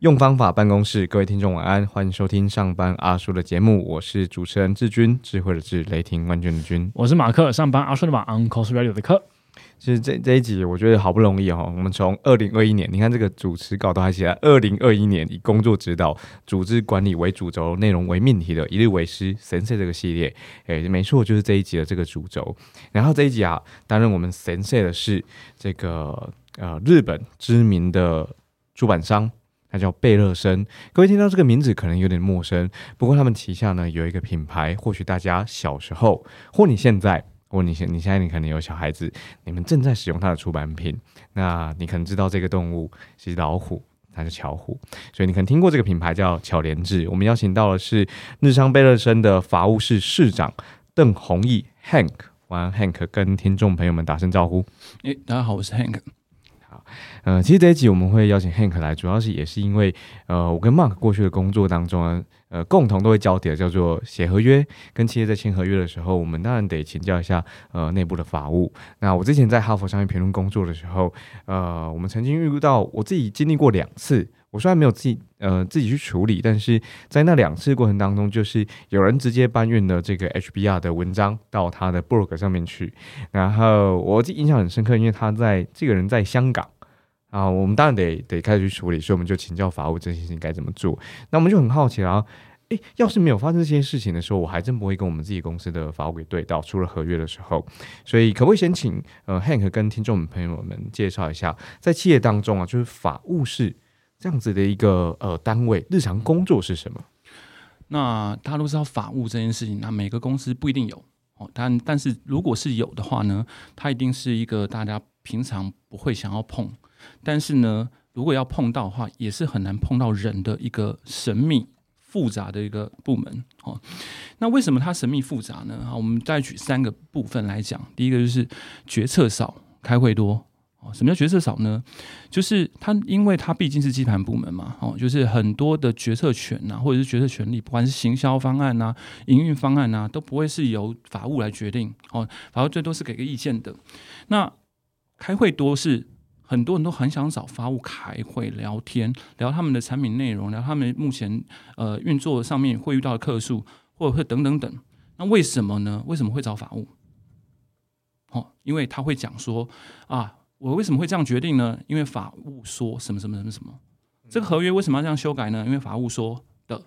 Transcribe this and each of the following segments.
用方法办公室，各位听众晚安，欢迎收听上班阿叔的节目，我是主持人志军，智慧的智，雷霆万钧的军。我是马克，上班阿叔的马，Uncle Radio 的克。其实这这一集我觉得好不容易哦，我们从二零二一年，你看这个主持稿都还写在二零二一年，以工作指导、组织管理为主轴，内容为命题的一日为师神社这个系列，诶，没错，就是这一集的这个主轴。然后这一集啊，担任我们神社的是这个呃日本知名的出版商。他叫贝乐森，各位听到这个名字可能有点陌生，不过他们旗下呢有一个品牌，或许大家小时候，或你现在，或你现你现在你可能有小孩子，你们正在使用它的出版品，那你可能知道这个动物是老虎，它是巧虎，所以你可能听过这个品牌叫巧莲智。我们邀请到的是日商贝勒森的法务室室长邓弘毅 Hank，晚安 Hank，跟听众朋友们打声招呼。诶，大家好，我是 Hank。呃，其实这一集我们会邀请 Hank 来，主要是也是因为，呃，我跟 Mark 过去的工作当中，呃，共同都会交叠叫做写合约，跟企业在签合约的时候，我们当然得请教一下呃内部的法务。那我之前在哈佛商业评论工作的时候，呃，我们曾经遇到我自己经历过两次，我虽然没有自己呃自己去处理，但是在那两次过程当中，就是有人直接搬运了这个 HBR 的文章到他的 blog 上面去，然后我记印象很深刻，因为他在这个人在香港。啊，我们当然得得开始去处理，所以我们就请教法务这件事情该怎么做。那我们就很好奇啊，诶，要是没有发生这些事情的时候，我还真不会跟我们自己公司的法务给对到，出了合约的时候。所以可不可以先请呃 Hank 跟听众朋友们介绍一下，在企业当中啊，就是法务是这样子的一个呃单位，日常工作是什么？那大家都知道法务这件事情，那每个公司不一定有哦，但但是如果是有的话呢，它一定是一个大家平常不会想要碰。但是呢，如果要碰到的话，也是很难碰到人的一个神秘复杂的一个部门哦。那为什么它神秘复杂呢？好，我们再举三个部分来讲。第一个就是决策少，开会多。哦，什么叫决策少呢？就是它，因为它毕竟是基盘部门嘛。哦，就是很多的决策权呐，或者是决策权利，不管是行销方案呐、营运方案呐，都不会是由法务来决定。哦，法务最多是给个意见的。那开会多是。很多人都很想找法务开会聊天，聊他们的产品内容，聊他们目前呃运作上面会遇到的客数，或者会等等等。那为什么呢？为什么会找法务？哦，因为他会讲说啊，我为什么会这样决定呢？因为法务说什么什么什么什么。这个合约为什么要这样修改呢？因为法务说的。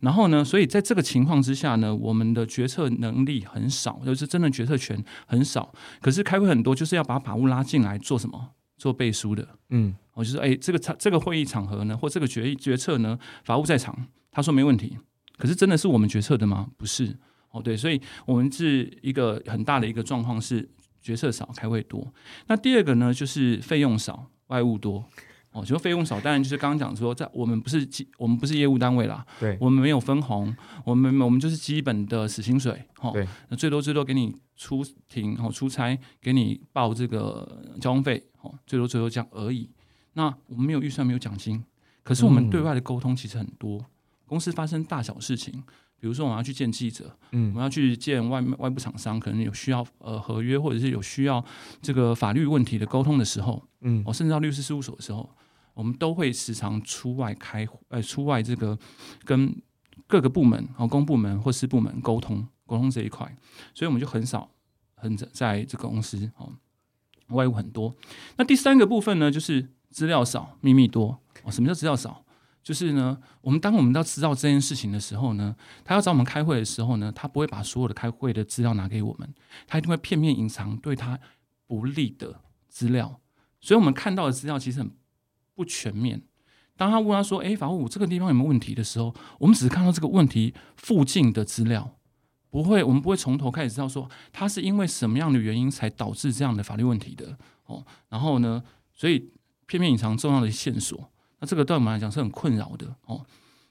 然后呢，所以在这个情况之下呢，我们的决策能力很少，就是真的决策权很少。可是开会很多，就是要把法务拉进来做什么？做背书的，嗯，我就说，哎，这个场这个会议场合呢，或这个决议决策呢，法务在场，他说没问题，可是真的是我们决策的吗？不是，哦，对，所以我们是一个很大的一个状况是决策少，开会多。那第二个呢，就是费用少，外务多。哦，就费用少，当然就是刚刚讲说，在我们不是基，我们不是业务单位啦，对，我们没有分红，我们我们就是基本的死薪水，哈，对，那最多最多给你出庭，哦，出差给你报这个交通费，哦，最多最多这样而已。那我们没有预算，没有奖金，可是我们对外的沟通其实很多，公司发生大小事情。比如说，我们要去见记者，嗯，我们要去见外外部厂商，可能有需要呃合约，或者是有需要这个法律问题的沟通的时候，嗯，我甚至到律师事务所的时候，我们都会时常出外开，呃，出外这个跟各个部门，哦，公部门或私部门沟通沟通这一块，所以我们就很少很在这个公司哦，外务很多。那第三个部分呢，就是资料少，秘密多。什么叫资料少？就是呢，我们当我们要知道这件事情的时候呢，他要找我们开会的时候呢，他不会把所有的开会的资料拿给我们，他一定会片面隐藏对他不利的资料，所以我们看到的资料其实很不全面。当他问他说：“哎，法务这个地方有没有问题？”的时候，我们只是看到这个问题附近的资料，不会，我们不会从头开始知道说他是因为什么样的原因才导致这样的法律问题的哦。然后呢，所以片面隐藏重要的线索。那这个对我们来讲是很困扰的哦。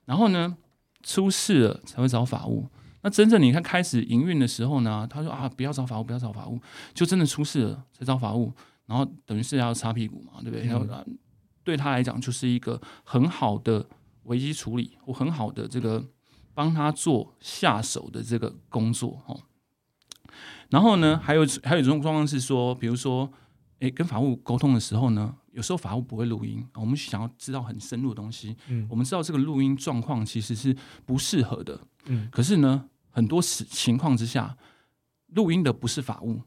然后呢，出事了才会找法务。那真正你看开始营运的时候呢，他说啊，不要找法务，不要找法务，就真的出事了才找法务。然后等于是要擦屁股嘛，对不对？然后对他来讲就是一个很好的危机处理或很好的这个帮他做下手的这个工作哦。然后呢，还有还有一种状况是说，比如说，诶，跟法务沟通的时候呢，有时候法务不会录音，我们想要知道很深入的东西，嗯。我们知道这个录音状况其实是不适合的，嗯，可是呢，很多时情况之下，录音的不是法务，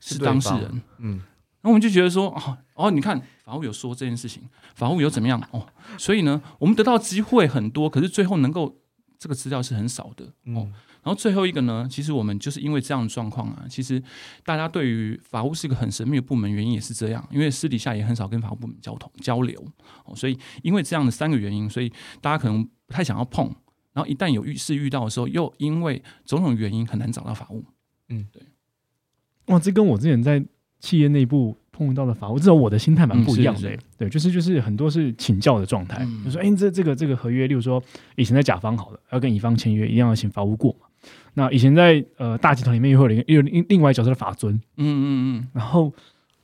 是当事人。嗯。那我们就觉得说，哦哦，你看法务有说这件事情，法务有怎么样哦，所以呢，我们得到机会很多，可是最后能够这个资料是很少的哦。嗯然后最后一个呢，其实我们就是因为这样的状况啊，其实大家对于法务是一个很神秘的部门，原因也是这样，因为私底下也很少跟法务部门交通交流哦，所以因为这样的三个原因，所以大家可能不太想要碰。然后一旦有遇事遇到的时候，又因为种种原因很难找到法务。嗯，对哇，这跟我之前在企业内部碰到的法务，至少我的心态蛮不一样的、嗯是。是对，就是就是很多是请教的状态，嗯。就说哎、这这个这个合约，例如说以前在甲方好了，要跟乙方签约，一定要请法务过嘛。那以前在呃大集团里面，又会有另另外一角色的法尊，嗯嗯嗯，然后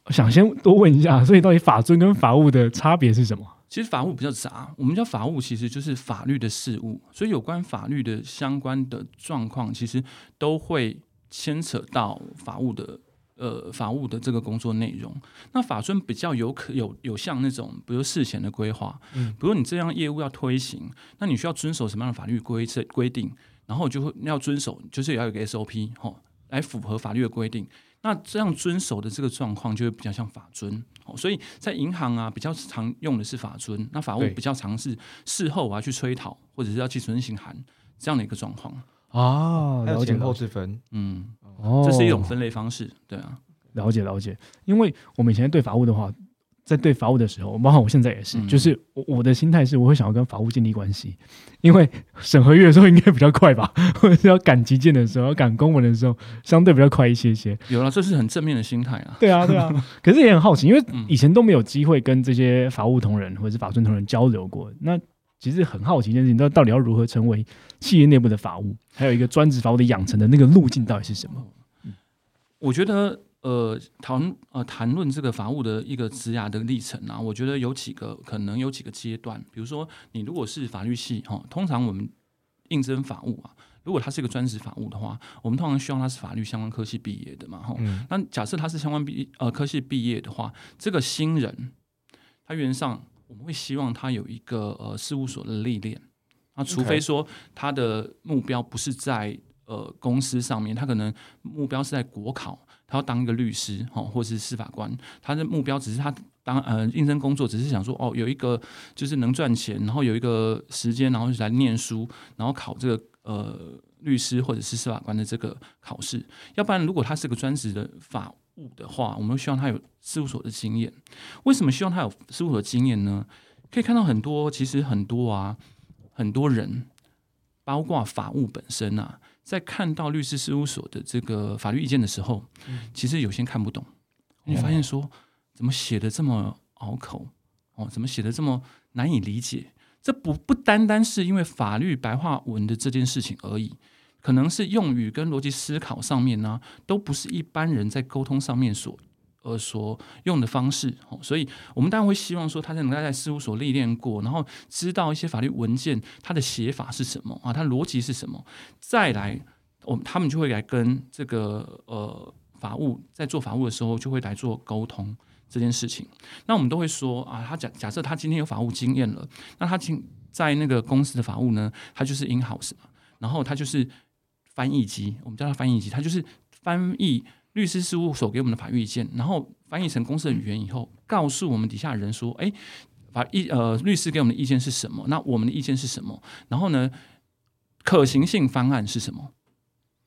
我想先多问一下，所以到底法尊跟法务的差别是什么？其实法务比较杂，我们叫法务其实就是法律的事务，所以有关法律的相关的状况，其实都会牵扯到法务的呃法务的这个工作内容。那法尊比较有可有有像那种，比如事前的规划，嗯比如你这样业务要推行，那你需要遵守什么样的法律规则规定，然后就会要遵守，就是也要有个 SOP 吼，来符合法律的规定。那这样遵守的这个状况就会比较像法尊，哦，所以在银行啊比较常用的是法尊，那法务比较常是事后我要去催讨或者是要去遵行函这样的一个状况，哦还有前后之分，嗯，哦。这是一种分类方式，对啊，了解了解，因为我们以前对法务的话，在对法务的时候，包括我现在也是，嗯。就是我我的心态是，我会想要跟法务建立关系，因为审核月的时候应该比较快吧，或者是要赶急件的时候，要赶公文的时候，相对比较快一些些。有了，这是很正面的心态啊，对啊，对啊。可是也很好奇，因为嗯。以前都没有机会跟这些法务同仁或者是法尊同仁交流过，那其实很好奇一件事情，到到底要如何成为企业内部的法务，还有一个专职法务的养成的那个路径到底是什么？我觉得呃谈呃谈论这个法务的一个职涯的历程啊，我觉得有几个可能有几个阶段，比如说你如果是法律系哈、通常我们应征法务啊，如果他是一个专职法务的话，我们通常希望他是法律相关科系毕业的嘛哈、那假设他是相关毕呃科系毕业的话，这个新人他原上我们会希望他有一个呃事务所的历练，那除非说他的目标不是在呃公司上面，他可能目标是在国考，他要当一个律师哈、或是司法官，他的目标只是他当呃应征工作，只是想说哦有一个就是能赚钱，然后有一个时间，然后来念书，然后考这个呃律师或者是司法官的这个考试。要不然，如果他是个专职的法务的话，我们会希望他有事务所的经验。为什么希望他有事务所的经验呢？可以看到很多，其实很多啊，很多人，包括法务本身啊，在看到律师事务所的这个法律意见的时候，其实有些看不懂。你发现说，怎么写的这么拗口？哦，怎么写的这么难以理解？这不不单单是因为法律白话文的这件事情而已，可能是用语跟逻辑思考上面呢、都不是一般人在沟通上面所呃所用的方式。哦，所以我们当然会希望说，他在能够在事务所历练过，然后知道一些法律文件它的写法是什么啊，它逻辑是什么，再来，我们他们就会来跟这个呃法务在做法务的时候，就会来做沟通。这件事情，那我们都会说啊，他假假设他今天有法务经验了，那他今在那个公司的法务呢，他就是 in house，然后他就是翻译机，我们叫它翻译机，它就是翻译律师事务所给我们的法律意见，然后翻译成公司的语言以后，告诉我们底下的人说，哎，法意呃律师给我们的意见是什么？那我们的意见是什么？然后呢，可行性方案是什么？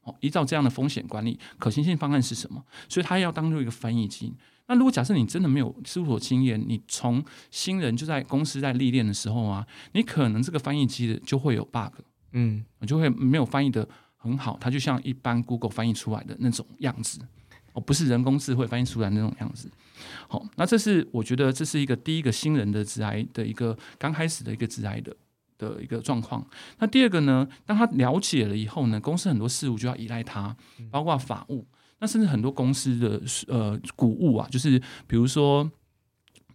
哦，依照这样的风险管理，可行性方案是什么？所以他要当做一个翻译机。那如果假设你真的没有事务所经验，你从新人就在公司在历练的时候啊，你可能这个翻译机的就会有 bug，嗯，就会没有翻译的很好，它就像一般 Google 翻译出来的那种样子，哦，不是人工智慧翻译出来的那种样子。好，那这是我觉得这是一个第一个新人的致癌的一个刚开始的一个致癌的的一个状况。那第二个呢，当他了解了以后呢，公司很多事务就要依赖他，包括法务。那甚至很多公司的呃股务啊，就是比如说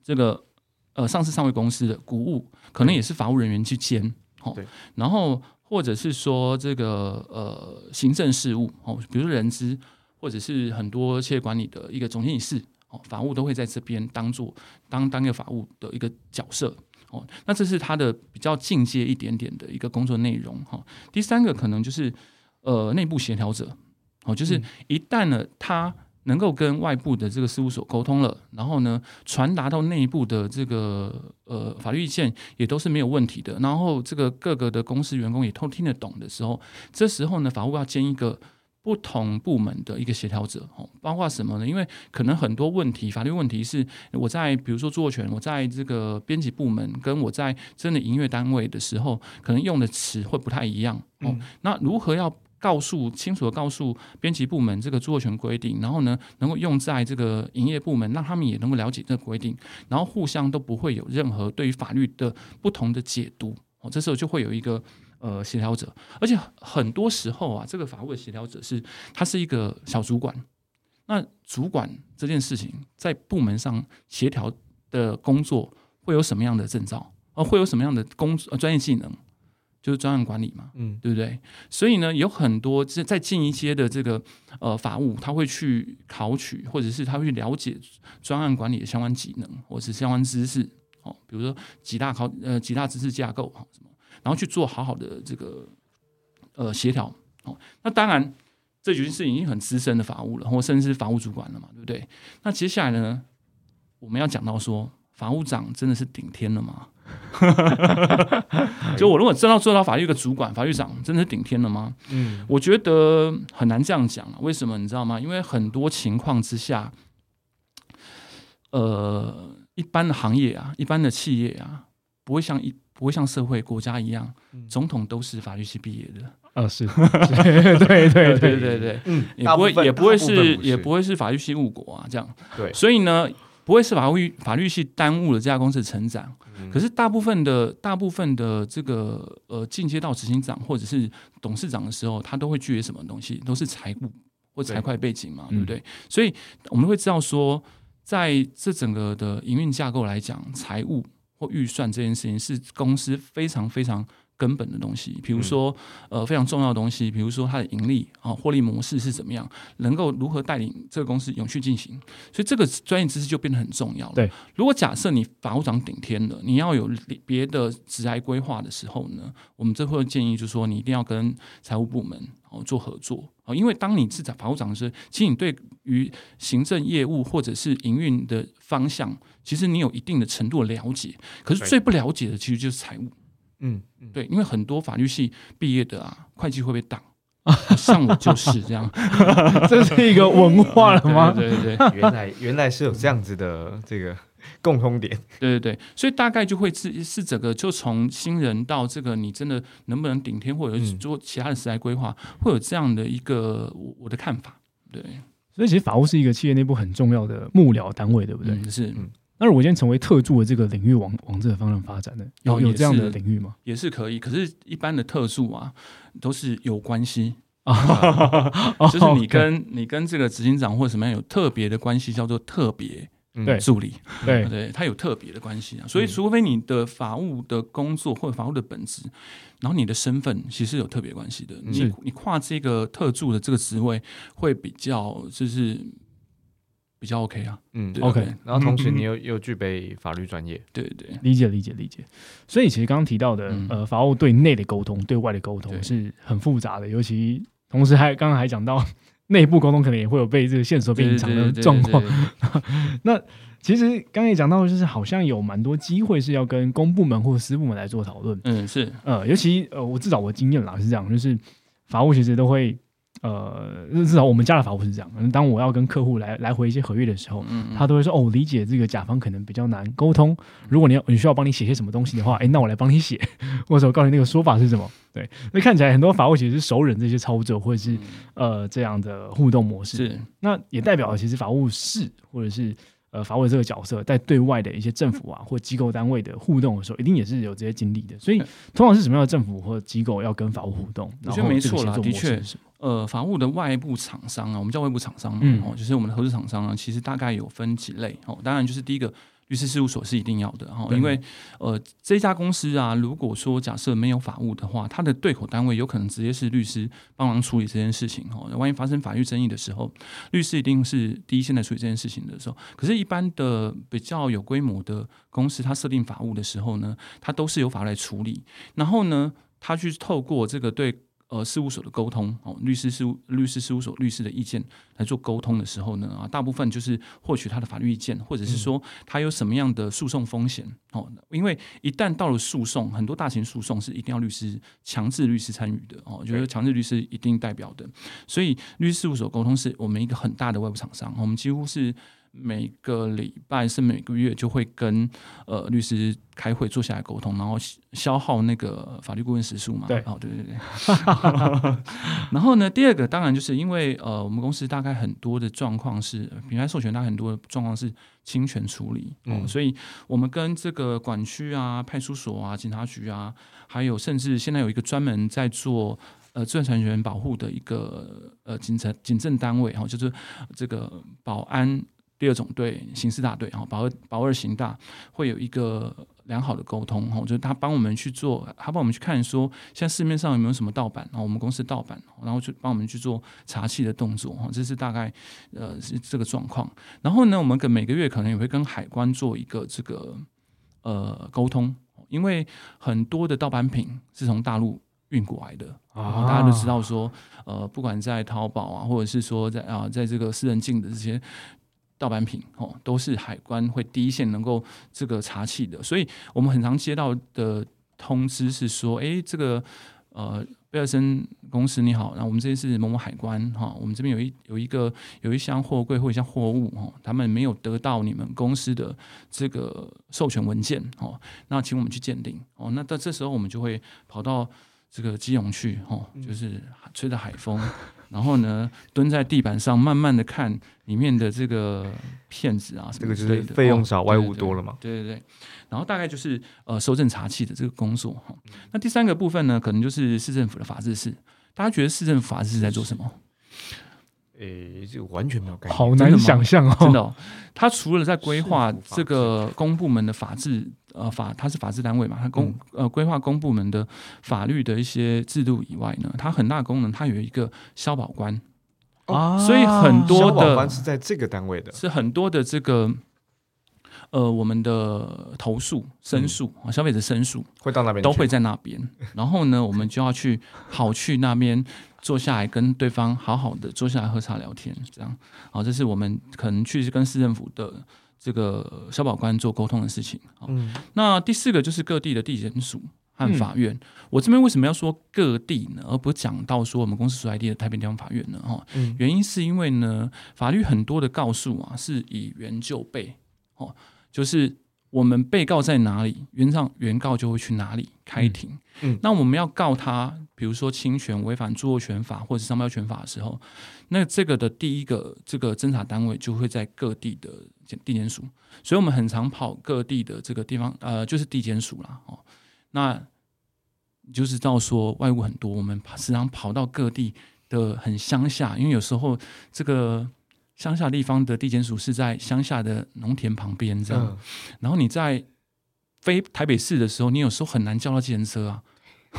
这个呃上市上位公司的股务，可能也是法务人员去兼。哦，然后或者是说这个呃行政事务哦，比如说人资，或者是很多企业管理的一个总经理室哦，法务都会在这边当做当当一个法务的一个角色哦。那这是他的比较进阶一点点的一个工作内容哈。第三个可能就是呃内部协调者哦，就是一旦呢他。能够跟外部的这个事务所沟通了，然后呢，传达到内部的这个呃法律意见也都是没有问题的。然后这个各个的公司员工也都听得懂的时候，这时候呢，法务要兼一个不同部门的一个协调者哦，包括什么呢？因为可能很多问题，法律问题是我在比如说著作权，我在这个编辑部门，跟我在真的营业单位的时候，可能用的词会不太一样哦。那如何要？告诉清楚的告诉编辑部门这个著作权规定，然后呢，能够用在这个营业部门，让他们也能够了解这个规定，然后互相都不会有任何对于法律的不同的解读。哦，这时候就会有一个呃协调者，而且很多时候啊，这个法务的协调者是他是一个小主管。那主管这件事情在部门上协调的工作会有什么样的证照？呃，会有什么样的工专业技能？就是专案管理嘛，嗯，对不对？所以呢，有很多在在进一些的这个呃法务，他会去考取，或者是他会去了解专案管理的相关技能，或者是相关知识，哦，比如说几大考呃几大知识架构啊什么，然后去做好好的这个呃协调，哦，那当然这已经是已经很资深的法务了，或甚至是法务主管了嘛，对不对？那接下来呢，我们要讲到说，法务长真的是顶天了吗？就我如果真要做到法律的主管、法律长，真的是顶天了吗？嗯，我觉得很难这样讲啊。为什么你知道吗？因为很多情况之下，呃，一般的行业啊，一般的企业啊，不会像一不会像社会国家一样，总统都是法律系毕业的。啊，是，对对对对对对，嗯，也不会也不会是也不会是法律系误国啊，这样。对，所以呢。不会是法律法律系耽误了这家公司的成长，可是大部分的大部分的这个呃进阶到执行长或者是董事长的时候，他都会具备什么东西？都是财务或财会背景嘛，对不对？所以我们会知道说，在这整个的营运架构来讲，财务或预算这件事情是公司非常非常。根本的东西，比如说，呃，非常重要的东西，比如说它的盈利啊，获利模式是怎么样，能够如何带领这个公司永续进行，所以这个专业知识就变得很重要了。对，如果假设你法务长顶天了，你要有别的职涯规划的时候呢，我们这会建议就是说，你一定要跟财务部门哦做合作。啊，因为当你是法务长的时候，其实你对于行政业务或者是营运的方向，其实你有一定的程度的了解，可是最不了解的其实就是财务。嗯，对，因为很多法律系毕业的啊，会计会被挡，像我就是这样，这是一个文化了吗？对对对，原来原来是有这样子的这个共通点，对对对，所以大概就会是是整个就从新人到这个你真的能不能顶天，或者是做其他的时代规划，会有这样的一个我我的看法，对，所以其实法务是一个企业内部很重要的幕僚单位，对不对？是。那如果今天成为特助的这个领域，往往这个方向发展的，有有这样的领域吗？也是可以，可是，一般的特助啊，都是有关系。啊，就是你跟你跟这个执行长或什么样有特别的关系，叫做特别助理，对。对，他有特别的关系啊。所以，除非你的法务的工作或者法务的本质，然后你的身份其实有特别关系的，你你跨这个特助的这个职位会比较就是。比较 OK 啊，嗯，OK，然后同时你又又具备法律专业，对对，理解理解理解。所以其实刚刚提到的，呃，法务对内的沟通、对外的沟通是很复杂的，尤其同时还刚刚还讲到 内部沟通，可能也会有被这个线索被隐藏的状况。那其实刚才也讲到，就是好像有蛮多机会是要跟公部门或私部门来做讨论。嗯，是，呃，尤其呃，我至少我经验啦是这样，就是法务其实都会。呃，至少我们家的法务是这样。当我要跟客户来来回一些合约的时候，他都会说：“哦，理解这个甲方可能比较难沟通。如果你要你需要帮你写些什么东西的话，哎，那我来帮你写，或 者我告诉你那个说法是什么。”对，那看起来很多法务其实是熟人这些操作，或者是呃这样的互动模式。是，那也代表其实法务室或者是。呃，法务这个角色在对外的一些政府啊或机构单位的互动的时候，一定也是有这些经历的。所以，通常是什么样的政府或机构要跟法务互动？我觉得没错啦，的确，呃，法务的外部厂商啊，我们叫外部厂商嘛，哦，就是我们的合资厂商啊，其实大概有分几类哦。当然，就是第一个律师事务所是一定要的哈，对因为呃这家公司啊，如果说假设没有法务的话，它的对口单位有可能直接是律师帮忙处理这件事情哈。万一发生法律争议的时候，律师一定是第一线来处理这件事情的时候。可是，一般的比较有规模的公司，它设定法务的时候呢，它都是由法律来处理，然后呢，它去透过这个对。呃，事务所的沟通哦，律师事务律师事务所律师的意见来做沟通的时候呢，啊，大部分就是获取他的法律意见，或者是说他有什么样的诉讼风险哦。因为一旦到了诉讼，很多大型诉讼是一定要律师强制律师参与的哦，就是强制律师一定代表的。所以律师事务所沟通是我们一个很大的外部厂商，我们几乎是每个礼拜是每个月就会跟呃律师开会坐下来沟通，然后消耗那个法律顾问时数嘛。对哦，对对对。然后呢，第二个当然就是因为呃，我们公司大概很多的状况是品牌授权，大概很多的状况是侵权处理，哦，嗯所以我们跟这个管区啊、派出所啊、警察局啊，还有甚至现在有一个专门在做呃知识产权保护的一个呃警察警政单位，哈、哦，就是这个保安第二总队刑事大队，然后保二保二刑大会有一个良好的沟通，哈、哦，就是他帮我们去做，他帮我们去看说现在市面上有没有什么盗版，然后我们公司盗版，然后就帮我们去做查气的动作，哈、哦，这是大概呃是这个状况。然后呢，我们跟每个月可能也会跟海关做一个这个呃沟通，因为很多的盗版品是从大陆运过来的，然后大家都知道说，呃，不管在淘宝啊，或者是说在啊，在这个私人进的这些盗版品哦，都是海关会第一线能够这个查气的，所以我们很常接到的通知是说，诶，这个呃。贝尔森公司你好，那我们这边是某某海关哈，我们这边有一有一个有一箱货柜或一箱货物哈，他们没有得到你们公司的这个授权文件哦，那请我们去鉴定哦，那到这时候我们就会跑到这个基隆去哦，就是吹着海风，然后呢蹲在地板上慢慢的看里面的这个片子啊什这个就么之类的，是费用哦少，外物多了嘛。对对对，然后大概就是呃收证查气的这个工作哈。那第三个部分呢，可能就是市政府的法制室。大家觉得市政府法制室在做什么？诶，这个完全没有概念。好难想象哦，真的、哦，他除了在规划这个公部门的法制呃法，他是法制单位嘛，他公、嗯。呃规划公部门的法律的一些制度以外呢，它很大功能，它有一个消保官，啊所以很多消保的官是在这个单位的，是很多的这个呃我们的投诉申诉啊，消费者申诉。会到那边都会在那边。然后呢，我们就要去好去那边坐下来跟对方好好的坐下来喝茶聊天，这样。好，这是我们可能去跟市政府的这个消保官做沟通的事情。好，嗯那第四个就是各地的地检署。和法院，我这边为什么要说各地呢，而不是讲到说我们公司所在地的太平地方法院呢？哈，嗯原因是因为呢，法律很多的告诉啊，是以原就被，哦，就是我们被告在哪里，原上原告就会去哪里开庭。嗯嗯。那我们要告他，比如说侵权、违反著作权法或者是商标权法的时候，那这个的第一个这个侦查单位就会在各地的检地检署，所以我们很常跑各地的这个地方，呃，就是地检署啦，哦，那你就是到说外务很多，我们时常跑到各地的很乡下，因为有时候这个乡下地方的地检署是在乡下的农田旁边这样，嗯，然后你在飞台北市的时候，你有时候很难叫到计程车啊，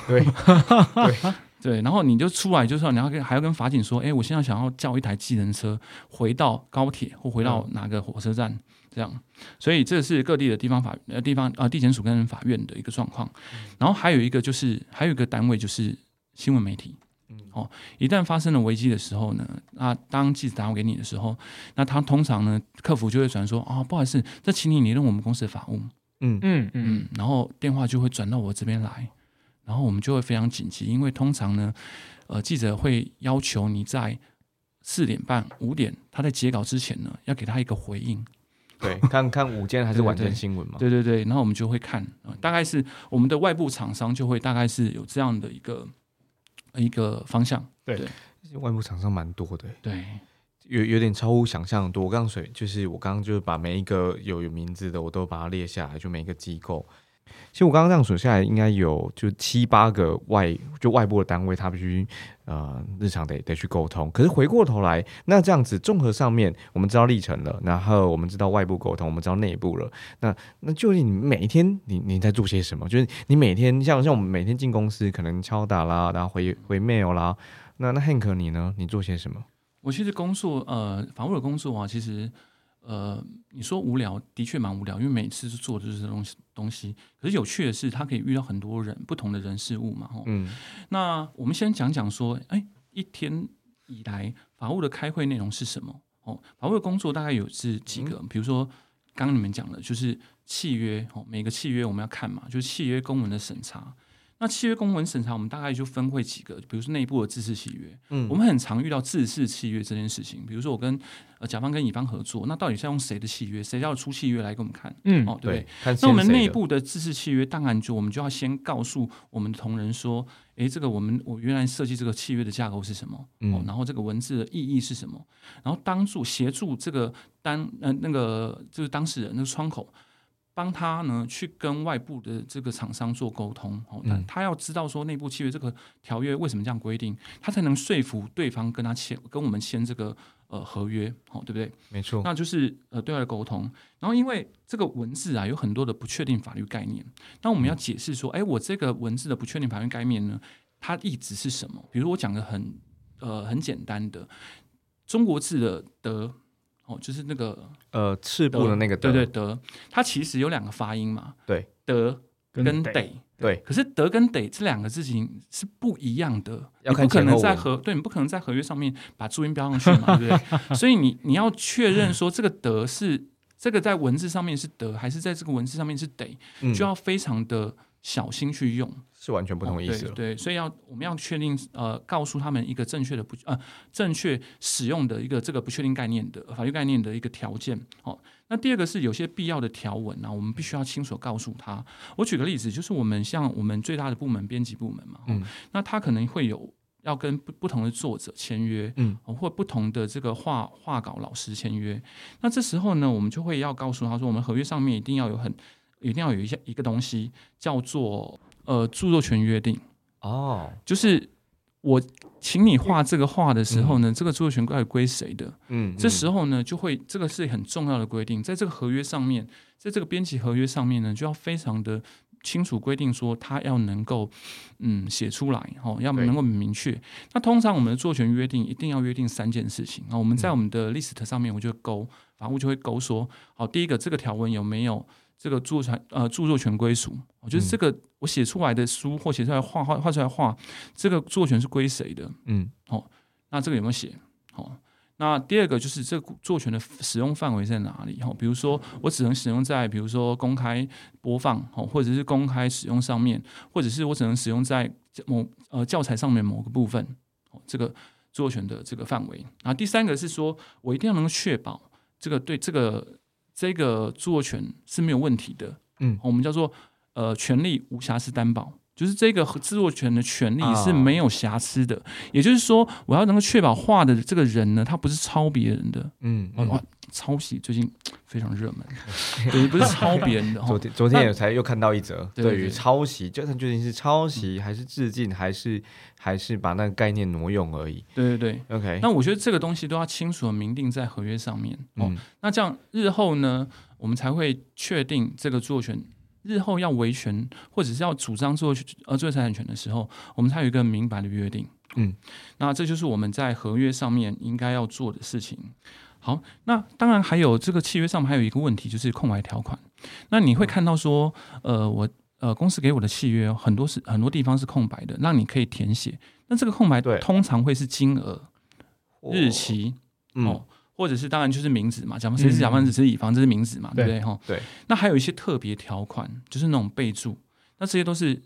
对 对，对，然后你就出来就说你要跟还要跟法警说，哎，我现在想要叫一台计程车回到高铁或回到哪个火车站，这样，所以这是各地的地方法呃地方啊、地检署跟法院的一个状况，然后还有一个就是还有一个单位就是新闻媒体。哦，一旦发生了危机的时候呢，那当记者打电话给你的时候，那他通常呢，客服就会转说啊、不好意思，这请你联络我们公司的法务，嗯嗯嗯嗯，然后电话就会转到我这边来，然后我们就会非常紧急，因为通常呢，呃，记者会要求你在四点半、五点他在截稿之前呢，要给他一个回应。对，看看午间还是晚间新闻嘛。对对对，然后我们就会看，呃大概是我们的外部厂商就会大概是有这样的一个一个方向。对对外部厂商蛮多的，对，有有点超乎想象多。我刚刚水就是我刚刚就是把每一个有有名字的我都把它列下来，就每一个机构。其实我刚刚这样数下来，应该有就七八个外就外部的单位，他必须呃日常得得去沟通。可是回过头来，那这样子综合上面，我们知道历程了，然后我们知道外部沟通，我们知道内部了。那那究竟你每一天你你在做些什么？就是你每天像像我们每天进公司，可能敲打啦，然后回回 mail 啦。那那 Hank 你呢？你做些什么？我其实工作呃，法务的工作啊，其实。呃，你说无聊，的确蛮无聊，因为每次是做的就是东西东西。可是有趣的是，他可以遇到很多人，不同的人事物嘛，吼。嗯。那我们先讲讲说，哎，一天以来法务的开会内容是什么？哦，法务的工作大概有是几个，比如说刚刚你们讲的，就是契约，哦，每个契约我们要看嘛，就是契约公文的审查。那契约公文审查，我们大概就分会几个，比如说内部的自治契约，嗯，我们很常遇到自治契约这件事情。比如说我跟呃甲方跟乙方合作，那到底是要用谁的契约？谁要出契约来给我们看？嗯，哦，对。那我们内部的自治契约，当然就我们就要先告诉我们的同仁说，诶，这个我们我原来设计这个契约的架构是什么？哦，然后这个文字的意义是什么？然后帮助协助这个单呃那个就是当事人那个窗口。帮他呢去跟外部的这个厂商做沟通，哦，他要知道说内部契约这个条约为什么这样规定，他才能说服对方跟他签跟我们签这个呃合约，哦，对不对？没错，那就是呃对外的沟通。然后因为这个文字啊有很多的不确定法律概念，当我们要解释说，哎，我这个文字的不确定法律概念呢，它意旨是什么？比如我讲的很呃很简单的中国字的的。哦，就是那个呃，赤部的那个德对对德，它其实有两个发音嘛，对，德跟得，对，可是德跟得这两个字形是不一样的，你不可能在合，对你不可能在合约上面把注音标上去嘛，对不对？所以你你要确认说这个德是这个在文字上面是德，还是在这个文字上面是得，就要非常的小心去用。是完全不同意思了，对，所以要我们要确定呃，告诉他们一个正确的不呃正确使用的一个这个不确定概念的法律概念的一个条件。好，那第二个是有些必要的条文啊，我们必须要清楚告诉他。我举个例子，就是我们像我们最大的部门编辑部门嘛，嗯，那他可能会有要跟不不同的作者签约，嗯，或不同的这个画画稿老师签约。那这时候呢，我们就会要告诉他说，我们合约上面一定要有很一定要有一些一个东西叫做。呃，著作权约定哦，就是我请你画这个画的时候呢，这个著作权该归谁的？嗯，这时候呢，就会这个是很重要的规定，在这个合约上面，在这个编辑合约上面呢，就要非常的清楚规定说，他要能够嗯写出来哦，要能够明确。那通常我们的著作权约定一定要约定三件事情啊，我们在我们的 list 上面，我就勾法务就会勾说，好，第一个这个条文有没有？这个著作权呃著作权归属，我觉得这个我写出来的书或写出来画画画出来画，这个著作权是归谁的？嗯，好，那这个有没有写？好，那第二个就是这个著作权的使用范围在哪里？哈，比如说我只能使用在比如说公开播放，哦，或者是公开使用上面，或者是我只能使用在某呃教材上面某个部分，哦，这个著作权的这个范围。然后第三个是说我一定要能够确保这个对这个。这个著作权是没有问题的，嗯，我们叫做呃权利无瑕疵担保，就是这个制作权的权利是没有瑕疵的，也就是说我要能够确保画的这个人呢，他不是抄别人的，嗯，哇，抄袭最近非常热门，对，不是抄别人的。昨天昨天也才又看到一则，对于抄袭，就算究竟是抄袭还是致敬，还是还是把那个概念挪用而已。对对对，OK。那我觉得这个东西都要清楚的明定在合约上面哦。那这样日后呢，我们才会确定这个作权日后要维权或者是要主张做呃做财产权的时候，我们才有一个明白的约定。嗯，那这就是我们在合约上面应该要做的事情。好，那当然还有这个契约上面还有一个问题，就是空白条款。那你会看到说，呃，我呃公司给我的契约很多是很多地方是空白的，让你可以填写。那这个空白通常会是金额、日期哦，或者是当然就是名字嘛，甲方谁是甲方，谁是乙方，这是名字嘛，对不对？哈，对。那还有一些特别条款，就是那种备注，那这些都是。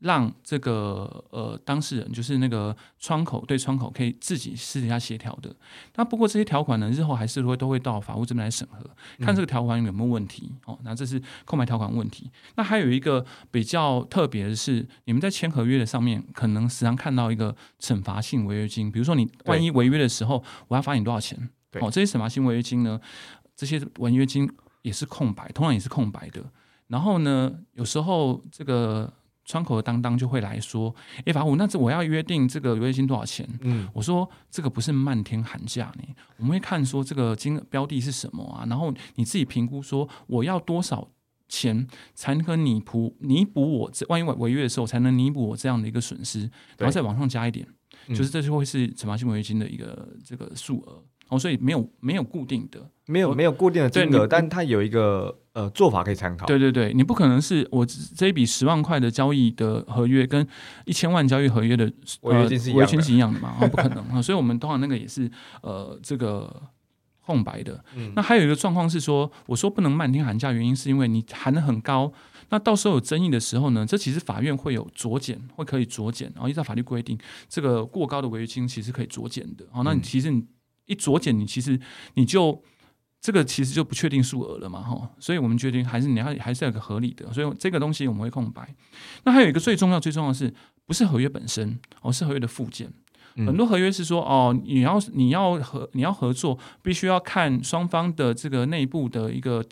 让这个呃当事人，就是那个窗口对窗口可以自己私底下协调的。那不过这些条款呢，日后还是会都会到法务这边来审核，看这个条款有没有问题。哦，那这是空白条款问题。那还有一个比较特别的是，你们在签合约的上面，可能时常看到一个惩罚性违约金。比如说你万一违约的时候，我要罚你多少钱？哦，这些惩罚性违约金呢，这些违约金也是空白，通常也是空白的。然后呢，有时候这个窗口的当当就会来说：“哎，法务，那这我要约定这个违约金多少钱？”嗯，我说这个不是漫天喊价呢，我们会看说这个金标的是什么啊，然后你自己评估说我要多少钱才能弥补弥补我这万一违违约的时候才能弥补我这样的一个损失，然后再往上加一点，嗯。就是这就会是惩罚性违约金的一个这个数额哦，所以没有没有固定的，没有没有固定的金额，对但它有一个呃做法可以参考。对对对，你不可能是我这这一笔十万块的交易的合约跟一千万交易合约的违约金是一样的违约金是一样的嘛？啊，不可能啊！所以我们通常那个也是呃这个空白的。嗯那还有一个状况是说，我说不能漫天喊价，原因是因为你喊得很高，那到时候有争议的时候呢，这其实法院会有酌减，会可以酌减，然后依照法律规定，这个过高的违约金其实可以酌减的。好，那你嗯其实你一酌减，你其实你就这个其实就不确定数额了嘛，哈，所以我们决定还是你要还是要有个合理的，所以这个东西我们会空白。那还有一个最重要最重要的是，不是合约本身，而是合约的附件。嗯很多合约是说，哦，你要你要合你要合作，必须要看双方的这个内部的一个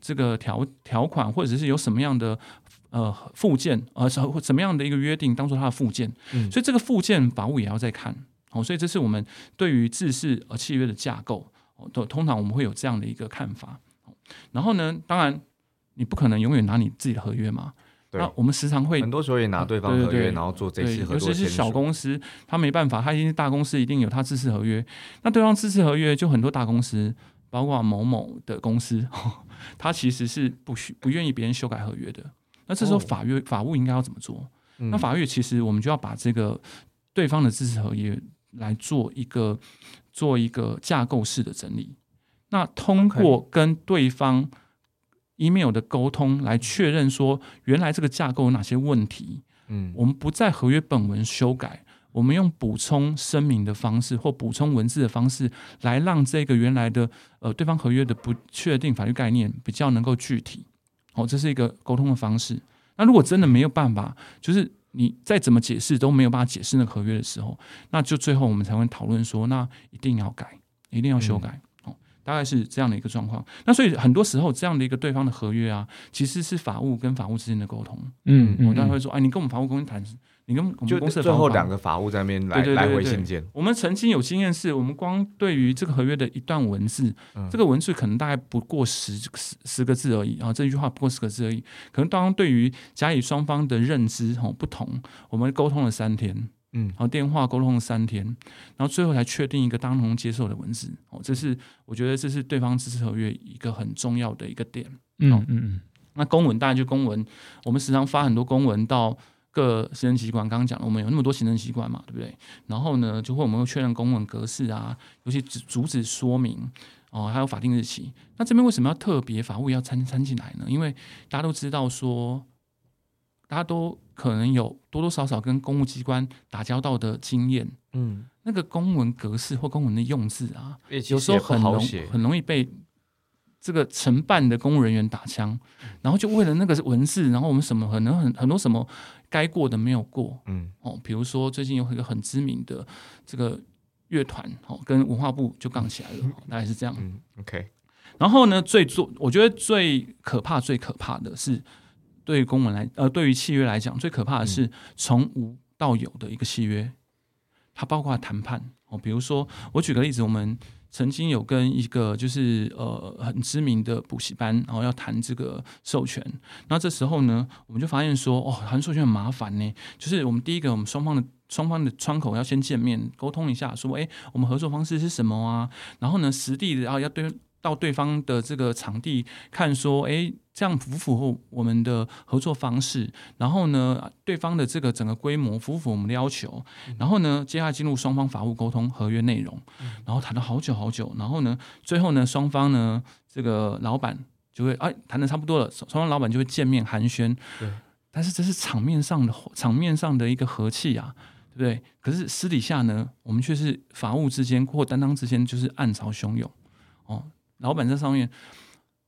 这个条条款，或者是有什么样的呃附件，呃或怎么样的一个约定，当做它的附件。嗯所以这个附件法务也要再看。哦，所以这是我们对于制式呃契约的架构，哦，都通常我们会有这样的一个看法。哦然后呢，当然你不可能永远拿你自己的合约嘛。那我们时常会很多时候也拿对方合约，对对对然后做这对，次合尤其是。小公司，他没办法，他一定是大公司，一定有他自式合约。那对方自式合约，就很多大公司，包括某某的公司，他其实是不许不愿意别人修改合约的。那这时候哦法律、法务应该要怎么做？嗯那法律其实我们就要把这个对方的自式合约来做一个做一个架构式的整理。那通过跟对方 email 的沟通来确认说，原来这个架构有哪些问题，嗯我们不在合约本文修改，我们用补充声明的方式或补充文字的方式，来让这个原来的呃对方合约的不确定法律概念比较能够具体。哦，这是一个沟通的方式。那如果真的没有办法，就是你再怎么解释都没有办法解释那个合约的时候，那就最后我们才会讨论说，那一定要改，一定要修改。哦，大概是这样的一个状况。那所以很多时候这样的一个对方的合约啊，其实是法务跟法务之间的沟通。嗯我当然会说，哎，你跟我们法务公司谈，你跟我们就公司的最后两个法务在那边来来回信件，我们曾经有经验是，我们光对于这个合约的一段文字，嗯这个文字可能大概不过十十十个字而已，然后这一句话不过十个字而已。可能当对于甲乙双方的认知哦不同，我们沟通了三天，嗯然后电话沟通了三天，然后最后才确定一个当同接受的文字。哦，这是我觉得这是对方支持合约一个很重要的一个点。嗯嗯嗯那公文当然就公文，我们时常发很多公文到各行政机关。刚刚讲了，我们有那么多行政机关嘛，对不对？然后呢，就会我们会确认公文格式啊，尤其主主旨说明哦，还有法定日期。那这边为什么要特别法务要参参进来呢？因为大家都知道说，大家都可能有多多少少跟公务机关打交道的经验。嗯，那个公文格式或公文的用字啊，有有时候很容，很容易被这个承办的公务人员打枪，然后就为了那个文字，然后我们什么可能很很多什么该过的没有过。嗯。哦，比如说最近有一个很知名的这个乐团哦，跟文化部就杠起来了，哦大概是这样。嗯，OK，然后呢，最做我觉得最可怕、最可怕的是对于公文来呃，对于契约来讲，最可怕的是从无到有的一个契约，它包括谈判。哦。比如说，我举个例子，我们曾经有跟一个就是呃很知名的补习班，然后要谈这个授权。那这时候呢，我们就发现说，哦，谈授权很麻烦呢。就是我们第一个，我们双方的双方的窗口要先见面沟通一下，说，哎，我们合作方式是什么啊？然后呢，实地的然后要对到对方的这个场地看，说，哎，这样符不符合我们的合作方式？然后呢，对方的这个整个规模符不符合我们的要求？然后呢，接下来进入双方法务沟通合约内容，然后谈了好久好久，然后呢，最后呢，双方呢，这个老板就会哎谈的差不多了，双方老板就会见面寒暄，对，但是这是场面上的场面上的一个和气啊。对不对？可是私底下呢，我们却是法务之间或担当之间就是暗潮汹涌哦。老板在上面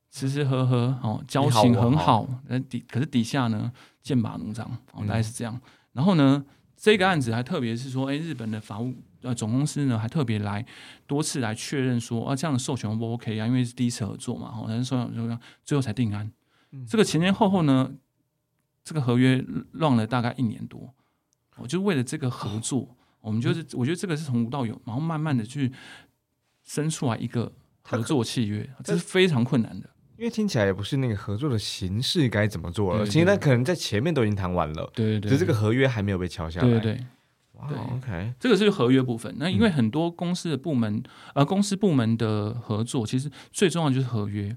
吃吃喝喝哦，交情很好，那底可是底下呢剑拔弩张哦，大概是这样。然后呢，这个案子还特别是说，哎，日本的法务呃总公司呢还特别来多次来确认说，啊这样的授权不 OK 啊，因为是第一次合作嘛，哦，但是授权最后才定案。这个前前后后呢，这个合约乱了大概一年多，我就为了这个合作，我们就是我觉得这个是从无到有，然后慢慢的去生出来一个合作契约，这是非常困难的。因为听起来也不是那个合作的形式该怎么做了，对其实那可能在前面都已经谈完了，对对只是这个合约还没有被敲下来。对对对，哇对，OK，这个是合约部分。那因为很多公司的部门，呃，公司部门的合作，其实最重要的就是合约。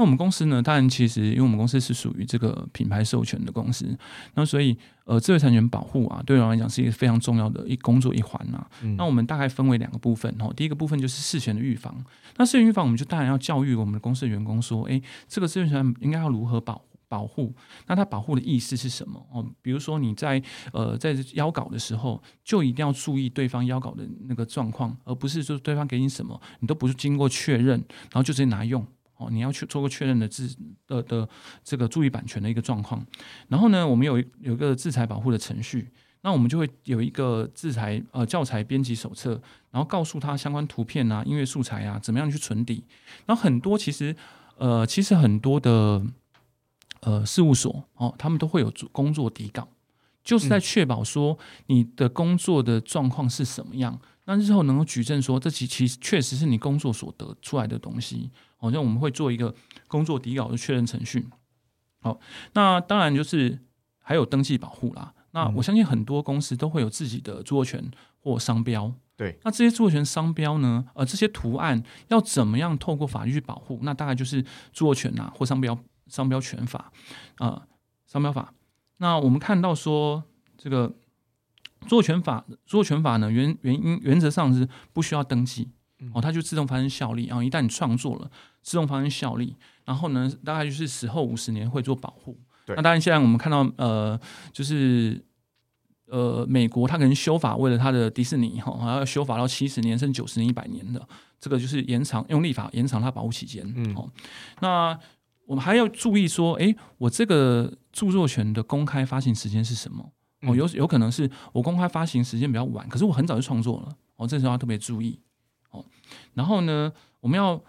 那我们公司呢，当然其实因为我们公司是属于这个品牌授权的公司，那所以呃，智慧产权保护啊，对我来讲是一个非常重要的一工作一环呐、嗯那我们大概分为两个部分哦，第一个部分就是事前的预防。那事前预防，我们就当然要教育我们的公司的员工说，诶，这个智慧权应该要如何保保护？那它保护的意思是什么？哦，比如说你在呃在邀稿的时候，就一定要注意对方邀稿的那个状况，而不是说对方给你什么，你都不是经过确认，然后就直接拿用。哦，你要去做个确认的制的的这个注意版权的一个状况。然后呢，我们有有一个制裁保护的程序，那我们就会有一个制裁呃教材编辑手册，然后告诉他相关图片啊、音乐素材啊怎么样去存底。然后很多其实呃其实很多的呃事务所哦，他们都会有做工作底稿，就是在确保说你的工作的状况是什么样。那日后能够举证说，这其其实确实是你工作所得出来的东西。好、像我们会做一个工作底稿的确认程序。好，那当然就是还有登记保护啦。那我相信很多公司都会有自己的著作权或商标。对，那这些著作权商标呢？呃，这些图案要怎么样透过法律去保护？那大概就是著作权啊，或商标商标权法啊、呃商标法。那我们看到说，这个著作权法，著作权法呢，原原因原则上是不需要登记哦，它就自动发生效力。然后一旦你创作了，自动发生效力。然后呢，大概就是死后五十年会做保护。那当然现在我们看到呃，就是呃，美国它可能修法，为了它的迪士尼哈，还要修法到七十年甚至九十年、一百年的，这个就是延长用立法延长它保护期间。嗯哦，那我们还要注意说，诶，我这个著作权的公开发行时间是什么？哦，嗯有有可能是我公开发行时间比较晚，可是我很早就创作了，哦，这时候要特别注意。哦，然后呢，我们要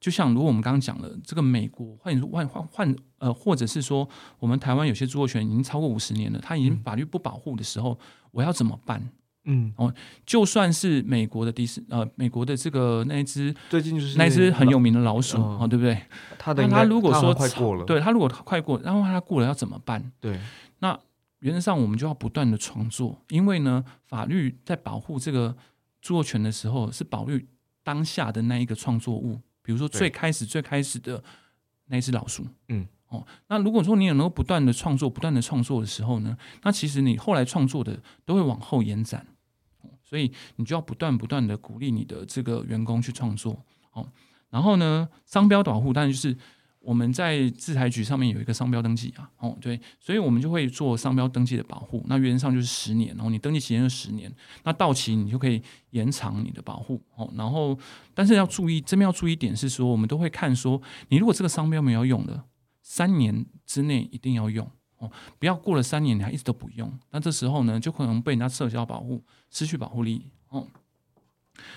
就像如果我们刚刚讲了，这个美国换换换换呃，或者是说我们台湾有些著作权已经超过五十年了，它已经法律不保护的时候，我要怎么办？嗯，哦就算是美国的迪士呃，美国的这个那一只最近就是那一只很有名的老鼠嗯哦，对不对？那他的应该他如果说快过了，对它如果快过，然后它过了要怎么办？对，那原则上我们就要不断的创作，因为呢，法律在保护这个著作权的时候，是保护当下的那一个创作物，比如说最对开始最开始的那一只老鼠，嗯，哦，那如果说你有能够不断的创作，不断的创作的时候呢，那其实你后来创作的都会往后延展，哦所以你就要不断不断的鼓励你的这个员工去创作，哦，然后呢，商标保护当然就是。我们在制裁局上面有一个商标登记啊，哦，对，所以我们就会做商标登记的保护。那原则上就是十年，然后你登记期间是十年，那到期你就可以延长你的保护哦。然后，但是要注意，这边要注意一点是说，我们都会看说，你如果这个商标没有用的，三年之内一定要用哦，不要过了三年你还一直都不用，那这时候呢就可能被人家撤销保护，失去保护力哦。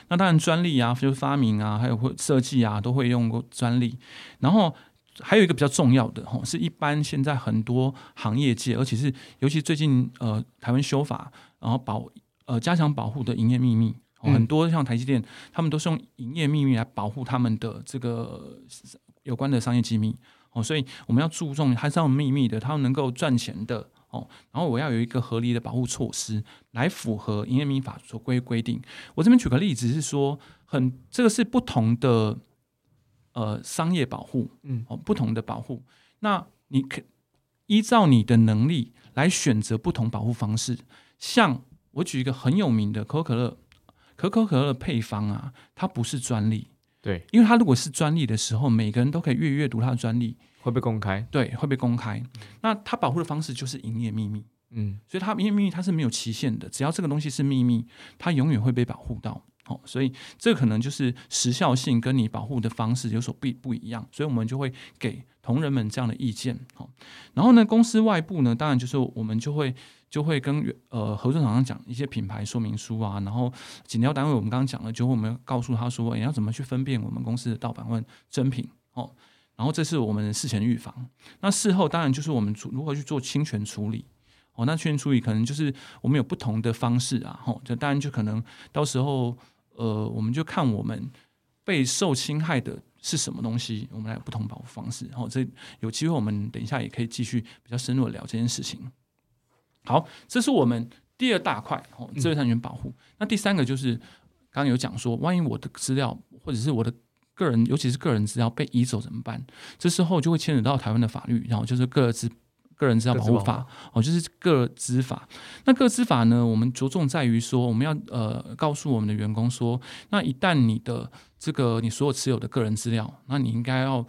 那当然，专利啊，就是发明啊，还有会设计啊，都会用过专利。然后还有一个比较重要的哈，是一般现在很多行业界，而且是尤其最近呃台湾修法，然后保呃加强保护的营业秘密，很多像台积电，他们都是用营业秘密来保护他们的这个有关的商业机密哦，所以我们要注重还是要秘密的，它能够赚钱的哦，然后我要有一个合理的保护措施来符合营业秘密法所规规定。我这边举个例子是说，很这个是不同的呃商业保护，嗯哦，不同的保护，那你可依照你的能力来选择不同保护方式。像我举一个很有名的可口可乐，可口可乐的配方啊，它不是专利，对，因为它如果是专利的时候，每个人都可以阅阅读它的专利，会被公开，对，会被公开。那它保护的方式就是营业秘密，嗯所以它营业秘密它是没有期限的，只要这个东西是秘密，它永远会被保护到。哦，所以这可能就是时效性跟你保护的方式有所不不一样，所以我们就会给同仁们这样的意见。好、然后呢，公司外部呢，当然就是我们就会就会跟呃合作厂商讲一些品牌说明书啊，然后检调单位我们刚刚讲了，就我们告诉他说，也要怎么去分辨我们公司的盗版或真品。哦，然后这是我们事前预防。那事后当然就是我们如何去做侵权处理。哦，那侵权处理可能就是我们有不同的方式啊。吼，这当然就可能到时候呃，我们就看我们被受侵害的是什么东西，我们来不同保护方式。然后这有机会我们等一下也可以继续比较深入的聊这件事情。好，这是我们第二大块哦，知识产权保护。那第三个就是刚刚有讲说，万一我的资料或者是我的个人，尤其是个人资料被移走怎么办？这时候就会牵扯到台湾的法律，然后就是个资个人资料保护法哦，就是个资法。那个资法呢，我们着重在于说，我们要呃告诉我们的员工说，那一旦你的这个你所有持有的个人资料，那你应该要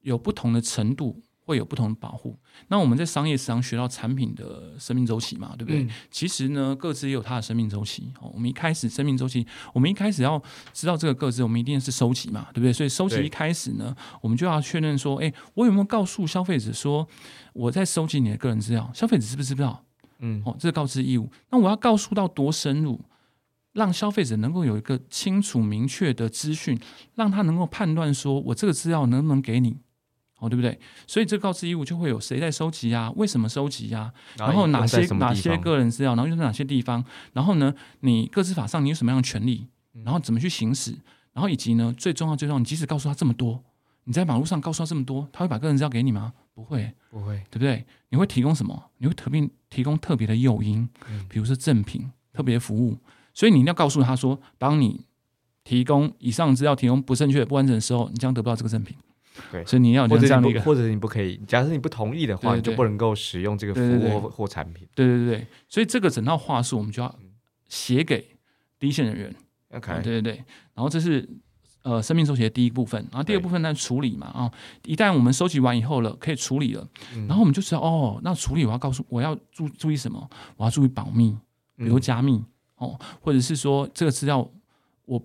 有不同的程度。会有不同的保护。那我们在商业市场学到产品的生命周期嘛，对不对？其实呢，各自也有它的生命周期。哦，我们一开始生命周期，我们一开始要知道这个各自，我们一定是收集嘛，对不对？所以收集一开始呢，我们就要确认说，哎，我有没有告诉消费者说我在收集你的个人资料？消费者知不知道？嗯，哦，这是告知义务。那我要告诉到多深入，让消费者能够有一个清楚明确的资讯，让他能够判断说我这个资料能不能给你。哦，对不对？所以这告知义务就会有谁在收集啊？为什么收集呀？然后哪些哪些个人资料？然后用在哪些地方？然后呢，你个资法上你有什么样的权利？然后怎么去行使？然后以及呢，最重要最重要，你即使告诉他这么多，你在马路上告诉他这么多，他会把个人资料给你吗？不会，不会，对不对？你会提供什么？你会特别提供特别的诱因，比如说赠品、特别服务。所以你一定要告诉他说，当你提供以上资料提供不正确、不完整的时候，你将得不到这个赠品。对，所以你要或者你不，或者你不可以，假设你不同意的话，你就不能够使用这个服务或或产品。对对对，所以这个整套话术我们就要写给第一线人员。OK，对对对，然后这是呃生命周期的第一部分，然后第二部分在处理嘛啊，一旦我们收集完以后了，可以处理了，然后我们就知道哦，那处理我要告诉我要注注意什么？我要注意保密，比如加密哦，或者是说这个资料我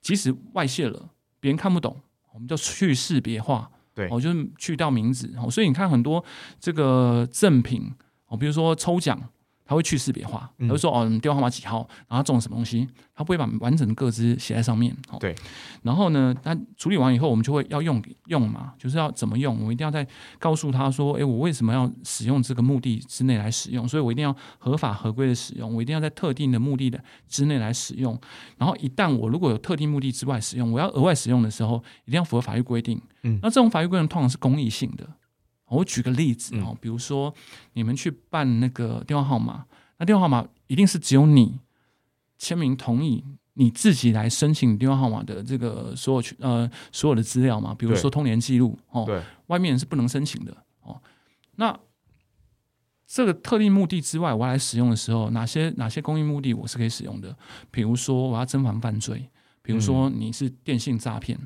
即使外泄了，别人看不懂。我们就去识别化，对，我就是去掉名字，哦，所以你看很多这个赠品，哦，比如说抽奖。他会去识别化，他会说哦，你电话号码几号，然后中什么东西，他不会把完整的个资写在上面。对，然后呢，他处理完以后，我们就会要用用嘛，就是要怎么用，我一定要再告诉他说，哎，我为什么要使用这个目的之内来使用，所以我一定要合法合规的使用，我一定要在特定的目的的之内来使用。然后一旦我如果有特定目的之外使用，我要额外使用的时候，一定要符合法律规定。嗯，那这种法律规定通常是公益性的。我举个例子哦，比如说你们去办那个电话号码，那电话号码一定是只有你签名同意，你自己来申请电话号码的这个所有呃所有的资料嘛，比如说通联记录哦，对，外面人是不能申请的哦。那这个特定目的之外，我要来使用的时候，哪些哪些公益目的我是可以使用的？比如说我要侦防犯罪，比如说你是电信诈骗，哦，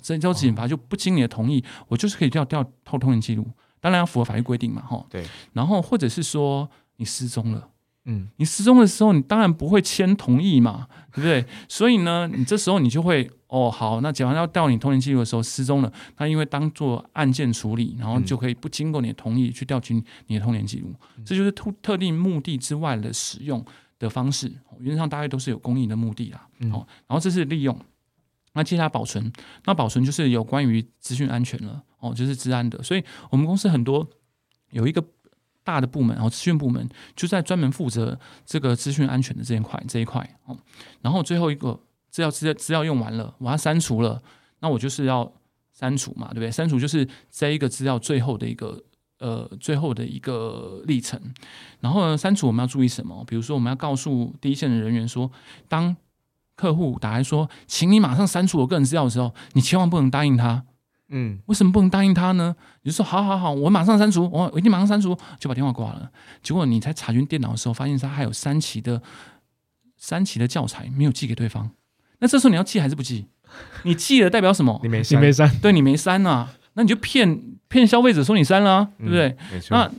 这交警察就不经你的同意，我就是可以调调偷通讯记录。当然要符合法律规定嘛，哈。对。然后或者是说你失踪了，嗯，你失踪的时候，你当然不会签同意嘛，对不对？所以呢，你这时候你就会，哦，好，那警方要调你通讯记录的时候失踪了，他因为当做案件处理，然后就可以不经过你的同意去调取你的通联记录，这就是特特定目的之外的使用的方式。原则上大概都是有公益的目的啦，哦，然后这是利用。那接下来保存，那保存就是有关于资讯安全了哦，就是治安的。所以我们公司很多有一个大的部门，然后资讯部门就在专门负责这个资讯安全的这一块这一块哦。然后最后一个资料资料资料用完了，我要删除了，那我就是要删除嘛，对不对？删除就是这一个资料最后的一个呃最后的一个历程。然后呢，删除我们要注意什么？比如说我们要告诉第一线的人员说，当客户打来说，请你马上删除我个人资料的时候，你千万不能答应他。嗯，为什么不能答应他呢？你就说好好好，我马上删除，我我一定马上删除，就把电话挂了。结果你在查询电脑的时候，发现他还有三期的三期的教材没有寄给对方。那这时候你要寄还是不寄？你寄了代表什么？你没你没删，对你没删啊？那你就骗骗消费者说你删了，对不对？没错。那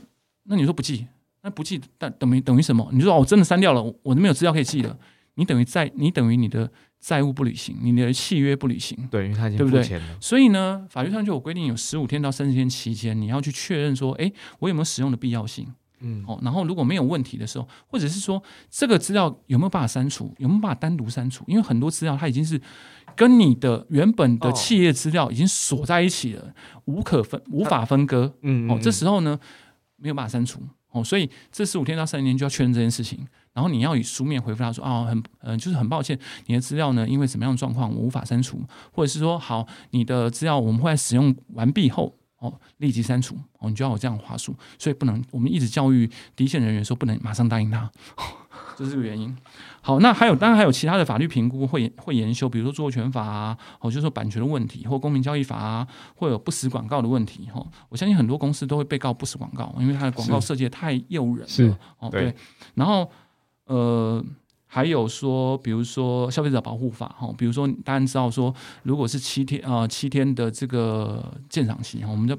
那你说不寄，那不寄但等于等于什么？你说哦，我真的删掉了，我都没有资料可以寄了。你等于债，你等于你的债务不履行，你的契约不履行，对，因为他已经付钱了。所以呢，法律上就有规定，有十五天到三十天期间，你要去确认说，哎，我有没有使用的必要性？嗯，哦，然后如果没有问题的时候，或者是说这个资料有没有办法删除，有没有办法单独删除？因为很多资料它已经是跟你的原本的哦企业资料已经锁在一起了，无可分无法分割。嗯哦，这时候呢没有办法删除哦，所以这十五天到三十天就要确认这件事情，然后你要以书面回复他说啊，很嗯、就是很抱歉，你的资料呢因为什么样的状况我无法删除，或者是说好你的资料我们会在使用完毕后哦立即删除哦，你就要有这样的话术，所以不能我们一直教育第一线人员说不能马上答应他，这是这个原因。好，那还有当然还有其他的法律评估会研会研修，比如说著作权法啊，哦，就是说版权的问题，或公民交易法啊，会有不实广告的问题。哈、我相信很多公司都会被告不实广告，因为它的广告设计的太诱人了。是哦，对对。然后呃，还有说，比如说消费者保护法，哈、比如说大家知道说，如果是七天啊、呃七天的这个鉴赏期，哈，我们叫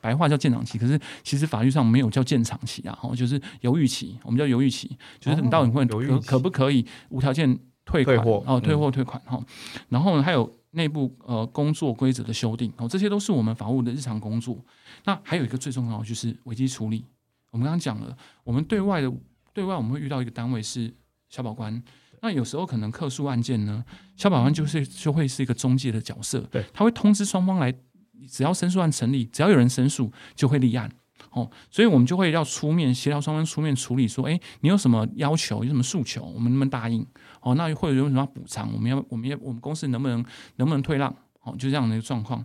白话叫鉴赏期，可是其实法律上没有叫鉴赏期啊，哈，就是犹豫期，我们叫犹豫期，就是你到底会可犹豫可不可以无条件退款哦，退嗯货退款哈、然后呢，还有内部呃工作规则的修订哦，这些都是我们法务的日常工作。那还有一个最重要的就是危机处理。我们刚刚讲了，我们对外的对外我们会遇到一个单位是消保官，那有时候可能客诉案件呢，消保官就是就会是一个中介的角色，对，他会通知双方来，只要申诉案成立，只要有人申诉就会立案。哦，所以我们就会要出面协调双方出面处理，说，哎，你有什么要求，有什么诉求，我们能不能答应？哦，那或者有什么要补偿，我们要，我们要，我们公司能不能能不能退让？哦，就这样的一个状况。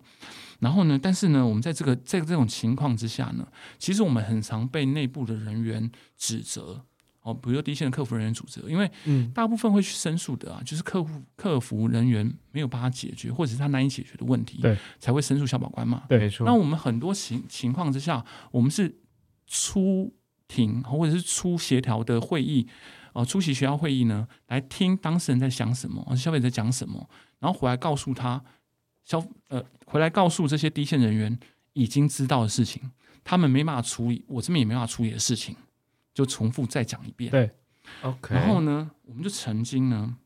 然后呢，但是呢，我们在这个在这种情况之下呢，其实我们很常被内部的人员指责。哦，比如说第一线的客服人员组织，因为嗯大部分会去申诉的啊，就是客户客服人员没有帮他解决，或者是他难以解决的问题，对，才会申诉消保官嘛。对没错。那我们很多情情况之下，我们是出庭或者是出协调的会议，呃，出席协调会议呢，来听当事人在想什么，呃消费者在讲什么，然后回来告诉他消呃，回来告诉这些第一线人员已经知道的事情，他们没办法处理，我这边也没办法处理的事情，就重复再讲一遍。对 OK，然后呢，我们就曾经呢，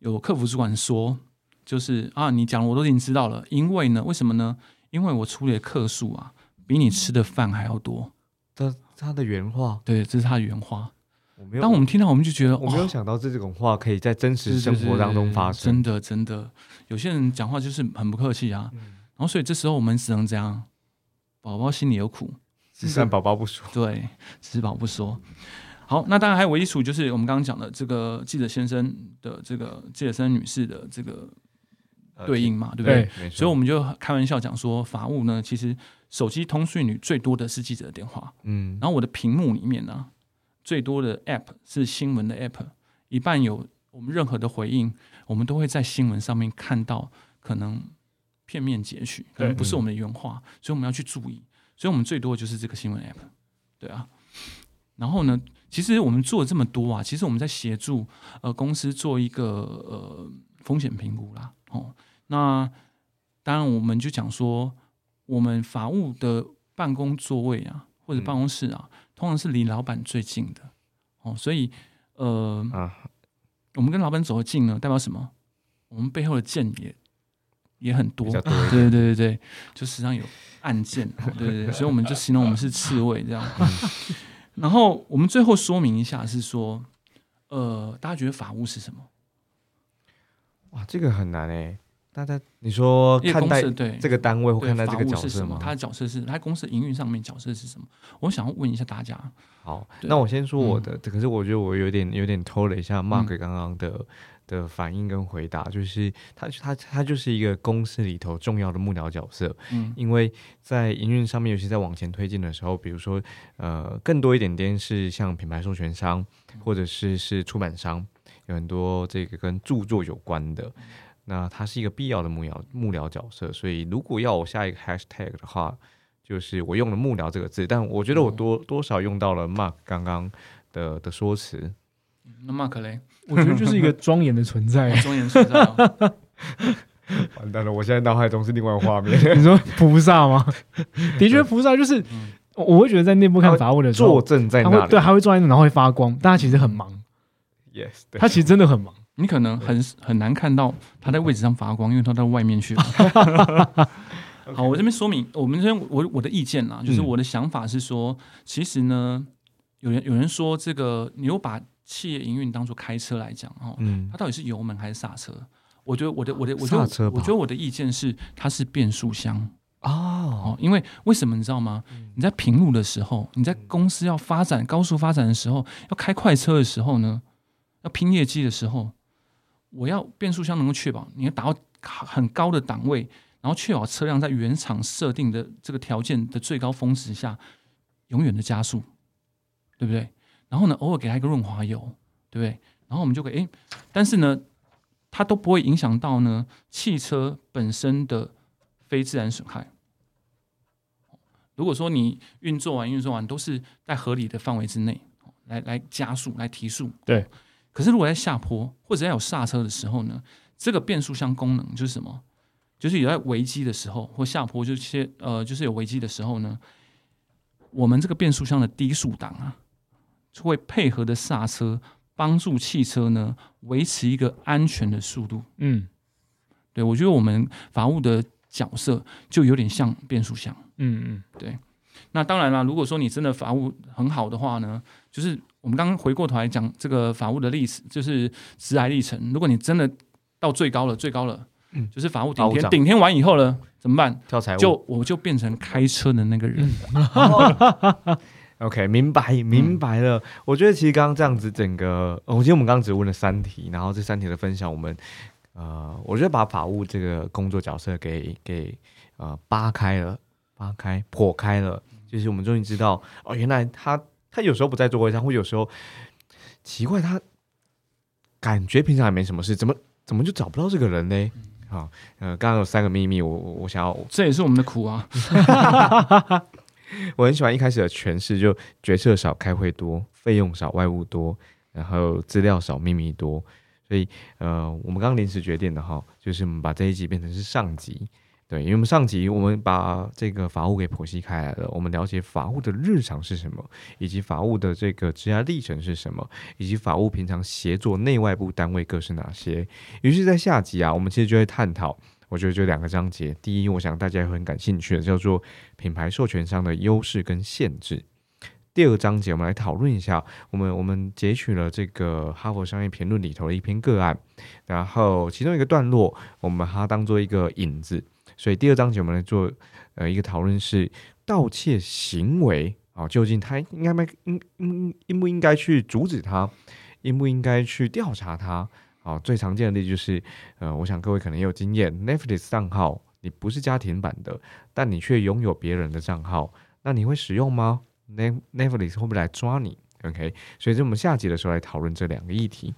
有客服主管说，就是啊，你讲我都已经知道了，因为呢，为什么呢？因为我处理的客数啊，比你吃的饭还要多。他他的原话，对，这是他的原话。我没有，当我们听到，我们就觉得，我没有想到这种话可以在真实生活当中发生。真的真的，有些人讲话就是很不客气啊。嗯然后，所以这时候我们只能这样，宝宝心里有苦，只善宝宝不说。对，吃饱不说。好，那当然还有唯一处，就是我们刚刚讲的这个记者先生的这个记者先生女士的这个呃对应嘛，对不对？所以我们就开玩笑讲说，法务呢，其实手机通讯里最多的是记者的电话，嗯，然后我的屏幕里面呢，最多的 App 是新闻的 App，一半有我们任何的回应，我们都会在新闻上面看到可能片面截取，可能不是我们的原话，所以我们要去注意。所以我们最多的就是这个新闻 App，对啊。然后呢，其实我们做了这么多啊，其实我们在协助呃公司做一个呃风险评估啦。哦，那当然我们就讲说，我们法务的办公座位啊，或者嗯办公室啊，通常是离老板最近的。哦，所以呃，啊，我们跟老板走得近呢，代表什么？我们背后的剑也也很多。对对对对对，就时常有案件，对对对，所以我们就形容我们是刺猬这样。然后我们最后说明一下是说，呃，大家觉得法务是什么？哇，这个很难哎。大家，你说看待对这个单位或看待这个角色是什么？吗？他的角色是他公司营运上面角色是什么？我想要问一下大家，好，那我先说我嗯的，可是我觉得我有点有点偷了一下 Mark 嗯刚刚的、的反应跟回答，就是他他他就是一个公司里头重要的幕僚角色，嗯因为在营运上面，尤其在往前推进的时候，比如说呃更多一点点是像品牌授权商或者是是出版商，有很多这个跟著作有关的。那它是一个必要的幕僚幕僚角色，所以如果要我下一个 hashtag 的话，就是我用了“幕僚”这个字，但我觉得我多多少用到了 Mark 刚刚的的说辞。那 Mark 嘞，我觉得就是一个庄严的存在。庄严存在哦，完蛋了，我现在脑海中是另外一个画面，你说菩萨吗？的确，菩萨就是嗯我我会觉得在内部看法务的时坐候，镇在那里。他会对他会坐在那，然后会发光，但他其实很忙，，yes，对他其实真的很忙。你可能很很难看到它在位置上发光，因为它到外面去。了。好，我这边说明，我们这边我我的意见啦，就是嗯我的想法是说，其实呢，有人有人说这个，你又把企业营运当做开车来讲哦，嗯。它到底是油门还是刹车？我觉得我的我的我觉得我觉得我的意见是，它是变速箱。哦，哦，因为为什么你知道吗？你在平路的时候，你在公司要发展高速发展的时候，要开快车的时候呢，要拼业绩的时候，我要变速箱能够确保你要达到很高的档位，然后确保车辆在原厂设定的这个条件的最高峰值下，永远的加速，对不对？然后呢，偶尔给它一个润滑油，对不对？然后我们就可以，诶，但是呢，它都不会影响到呢汽车本身的非自然损害。如果说你运作完运作完都是在合理的范围之内，来来加速来提速，对。可是如果在下坡或者在有刹车的时候呢，这个变速箱功能就是什么？就是有在危机的时候或下坡，就是些呃，就是有危机的时候呢，我们这个变速箱的低速档啊，就会配合的刹车，帮助汽车呢维持一个安全的速度。嗯对我觉得我们法务的角色就有点像变速箱。嗯嗯，对那当然啦，如果说你真的法务很好的话呢，就是我们刚刚回过头来讲这个法务的历史，就是职涯历程。如果你真的到最高了，最高了，嗯就是法务顶天，顶天完以后呢，怎么办？跳财务就我就变成开车的那个人。OK，明白明白了。我觉得其实刚刚这样子，整个，呃我记得我们刚刚只问了三题，然后这三题的分享，我们呃，我觉得把法务这个工作角色给给呃扒开了，扒开破开了，就是我们终于知道哦，原来他他有时候不在座位上，或有时候奇怪他感觉平常也没什么事，怎么怎么就找不到这个人呢？好，呃，刚刚有三个秘密，我我我想要 这也是我们的苦啊。我很喜欢一开始的诠释，就决策少，开会多，费用少，外务多，然后资料少，秘密多。所以，呃，我们刚刚临时决定的哈，就是我们把这一集变成是上集，对，因为我们上集我们把这个法务给剖析开来了，我们了解法务的日常是什么，以及法务的这个职涯历程是什么，以及法务平常协作内外部单位各是哪些。于是，在下集啊，我们其实就会探讨。我觉得就两个章节，第一，我想大家会很感兴趣的，叫做品牌授权商的优势跟限制。第二个章节，我们来讨论一下，我们我们截取了这个哈佛商业评论里头的一篇个案，然后其中一个段落，我们把它当做一个引子，所以第二章节我们来做呃一个讨论是盗窃行为啊，究竟他应该没应应应不应该去阻止他，应不应该去调查他？啊，最常见的例子就是，呃，我想各位可能也有经验，Netflix 账号你不是家庭版的，但你却拥有别人的账号，那你会使用吗？Net Netflix 会不会来抓你？OK，所以在我们下集的时候来讨论这两个议题。